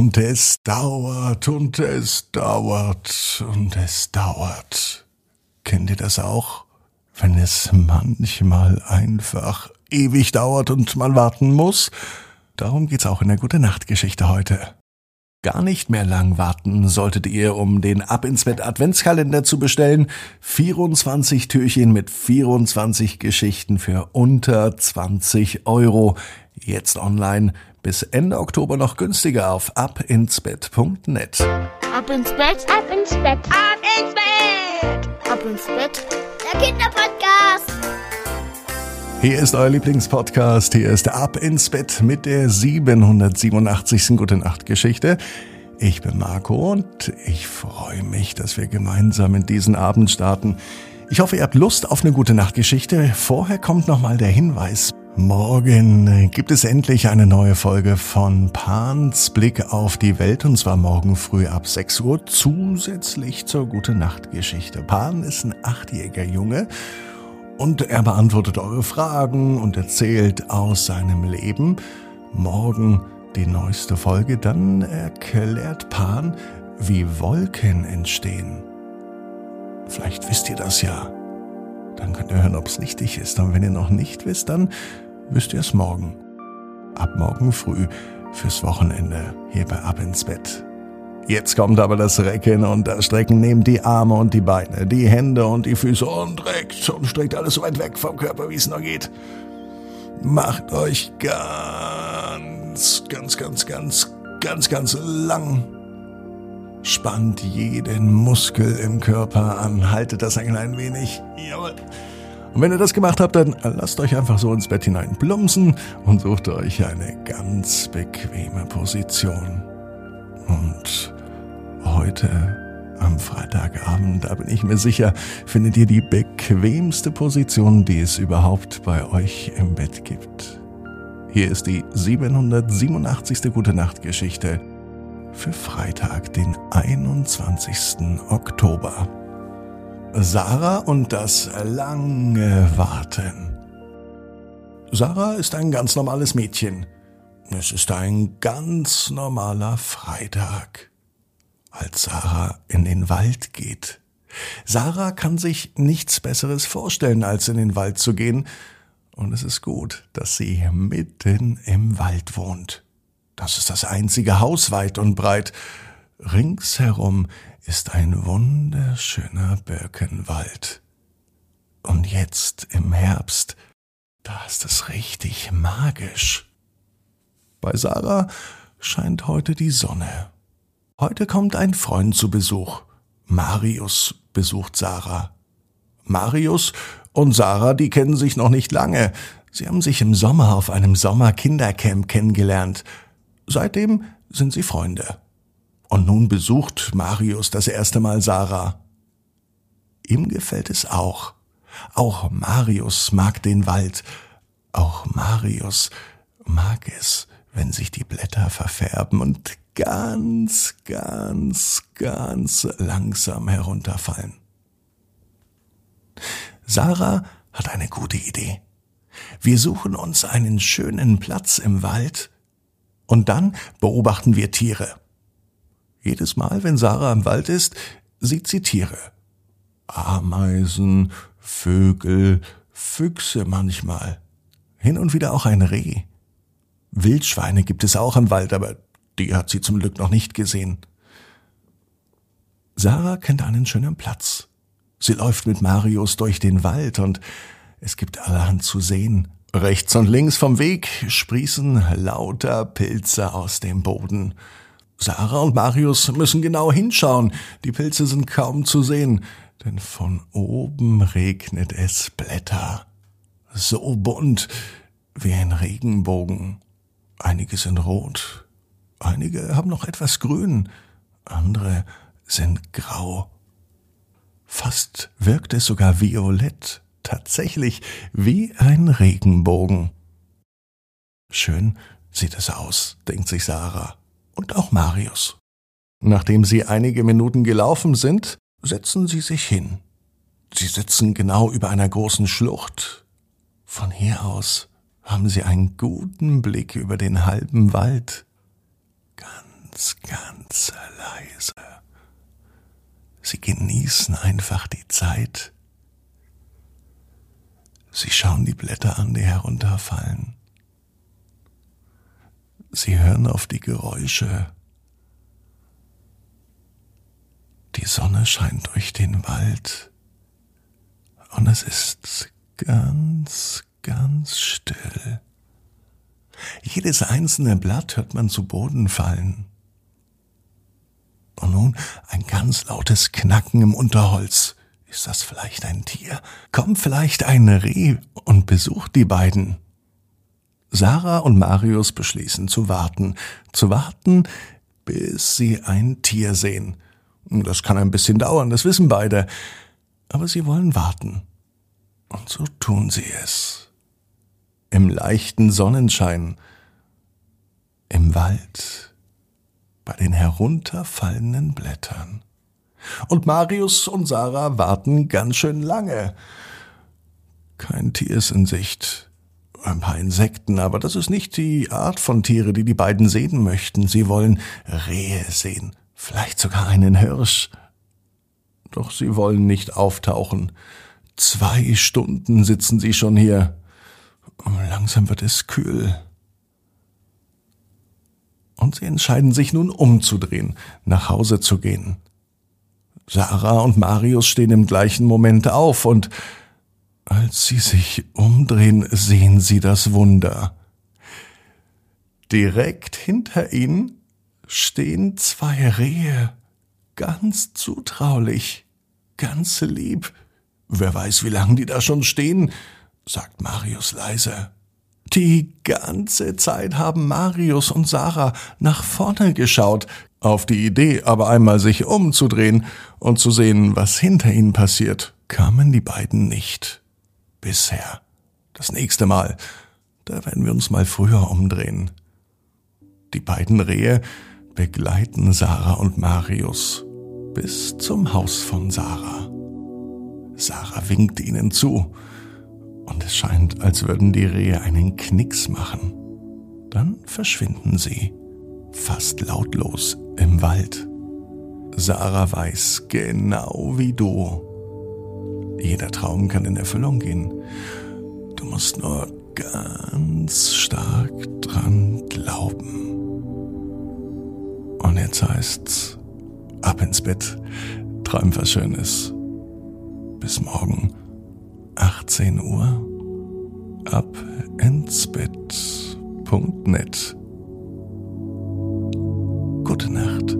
Und es dauert und es dauert und es dauert. Kennt ihr das auch? Wenn es manchmal einfach ewig dauert und man warten muss? Darum geht's auch in der Gute Nacht Geschichte heute. Gar nicht mehr lang warten solltet ihr, um den Ab ins Bett Adventskalender zu bestellen. 24 Türchen mit 24 Geschichten für unter 20 Euro. Jetzt online. Bis Ende Oktober noch günstiger auf abinsbett.net. Ab ins Bett, ab ins Bett, ab ins Bett, ab ins Bett. Der Kinderpodcast. Hier ist euer Lieblingspodcast. Hier ist Ab ins Bett mit der 787. Gute Nacht Geschichte. Ich bin Marco und ich freue mich, dass wir gemeinsam in diesen Abend starten. Ich hoffe, ihr habt Lust auf eine gute Nachtgeschichte. Vorher kommt nochmal der Hinweis. Morgen gibt es endlich eine neue Folge von Pans Blick auf die Welt und zwar morgen früh ab 6 Uhr zusätzlich zur Gute Nacht Geschichte. Pan ist ein achtjähriger Junge und er beantwortet eure Fragen und erzählt aus seinem Leben. Morgen die neueste Folge, dann erklärt Pan, wie Wolken entstehen. Vielleicht wisst ihr das ja. Dann könnt ihr hören, ob es richtig ist. Und wenn ihr noch nicht wisst, dann wisst ihr es morgen. Ab morgen früh fürs Wochenende hier bei Ab ins Bett. Jetzt kommt aber das Recken und das Strecken. Nehmt die Arme und die Beine, die Hände und die Füße und reckt und streckt alles so weit weg vom Körper, wie es noch geht. Macht euch ganz, ganz, ganz, ganz, ganz, ganz lang. Spannt jeden Muskel im Körper an. Haltet das ein klein wenig. Jawohl. Und wenn ihr das gemacht habt, dann lasst euch einfach so ins Bett hinein plumpsen und sucht euch eine ganz bequeme Position. Und heute am Freitagabend, da bin ich mir sicher, findet ihr die bequemste Position, die es überhaupt bei euch im Bett gibt. Hier ist die 787. Gute Nacht Geschichte für Freitag, den 21. Oktober. Sarah und das lange Warten. Sarah ist ein ganz normales Mädchen. Es ist ein ganz normaler Freitag. Als Sarah in den Wald geht. Sarah kann sich nichts Besseres vorstellen, als in den Wald zu gehen. Und es ist gut, dass sie mitten im Wald wohnt. Das ist das einzige Haus weit und breit. Ringsherum ist ein wunderschöner Birkenwald. Und jetzt im Herbst, da ist es richtig magisch. Bei Sarah scheint heute die Sonne. Heute kommt ein Freund zu Besuch. Marius besucht Sarah. Marius und Sarah, die kennen sich noch nicht lange. Sie haben sich im Sommer auf einem Sommerkindercamp kennengelernt. Seitdem sind sie Freunde. Und nun besucht Marius das erste Mal Sarah. Ihm gefällt es auch. Auch Marius mag den Wald. Auch Marius mag es, wenn sich die Blätter verfärben und ganz, ganz, ganz langsam herunterfallen. Sarah hat eine gute Idee. Wir suchen uns einen schönen Platz im Wald und dann beobachten wir Tiere. Jedes Mal, wenn Sarah im Wald ist, sieht sie Tiere. Ameisen, Vögel, Füchse manchmal. Hin und wieder auch ein Reh. Wildschweine gibt es auch im Wald, aber die hat sie zum Glück noch nicht gesehen. Sarah kennt einen schönen Platz. Sie läuft mit Marius durch den Wald und es gibt allerhand zu sehen. Rechts und links vom Weg sprießen lauter Pilze aus dem Boden. Sarah und Marius müssen genau hinschauen. Die Pilze sind kaum zu sehen, denn von oben regnet es Blätter. So bunt wie ein Regenbogen. Einige sind rot, einige haben noch etwas grün, andere sind grau. Fast wirkt es sogar violett, tatsächlich wie ein Regenbogen. Schön sieht es aus, denkt sich Sarah und auch Marius. Nachdem sie einige Minuten gelaufen sind, setzen sie sich hin. Sie sitzen genau über einer großen Schlucht. Von hier aus haben sie einen guten Blick über den halben Wald. Ganz ganz, leise. Sie genießen einfach die Zeit. Sie schauen die Blätter an, die herunterfallen. Sie hören auf die Geräusche. Die Sonne scheint durch den Wald und es ist ganz, ganz still. Jedes einzelne Blatt hört man zu Boden fallen. Und nun ein ganz lautes Knacken im Unterholz. Ist das vielleicht ein Tier? Kommt vielleicht ein Reh und besucht die beiden? Sarah und Marius beschließen zu warten, zu warten, bis sie ein Tier sehen. Das kann ein bisschen dauern, das wissen beide, aber sie wollen warten. Und so tun sie es. Im leichten Sonnenschein, im Wald, bei den herunterfallenden Blättern. Und Marius und Sarah warten ganz schön lange. Kein Tier ist in Sicht ein paar Insekten, aber das ist nicht die Art von Tiere, die die beiden sehen möchten. Sie wollen Rehe sehen, vielleicht sogar einen Hirsch. Doch sie wollen nicht auftauchen. Zwei Stunden sitzen sie schon hier. Langsam wird es kühl. Und sie entscheiden sich nun umzudrehen, nach Hause zu gehen. Sarah und Marius stehen im gleichen Moment auf und als sie sich umdrehen, sehen sie das Wunder. Direkt hinter ihnen stehen zwei Rehe, ganz zutraulich, ganz lieb. Wer weiß, wie lange die da schon stehen, sagt Marius leise. Die ganze Zeit haben Marius und Sarah nach vorne geschaut, auf die Idee, aber einmal sich umzudrehen und zu sehen, was hinter ihnen passiert, kamen die beiden nicht bisher. Das nächste Mal, da werden wir uns mal früher umdrehen. Die beiden Rehe begleiten Sarah und Marius bis zum Haus von Sarah. Sarah winkt ihnen zu und es scheint, als würden die Rehe einen Knicks machen. Dann verschwinden sie, fast lautlos, im Wald. Sarah weiß genau wie du, jeder Traum kann in Erfüllung gehen. Du musst nur ganz stark dran glauben. Und jetzt heißt's, ab ins Bett, träum was Schönes. Bis morgen, 18 Uhr, ab ins Bett.net. Gute Nacht.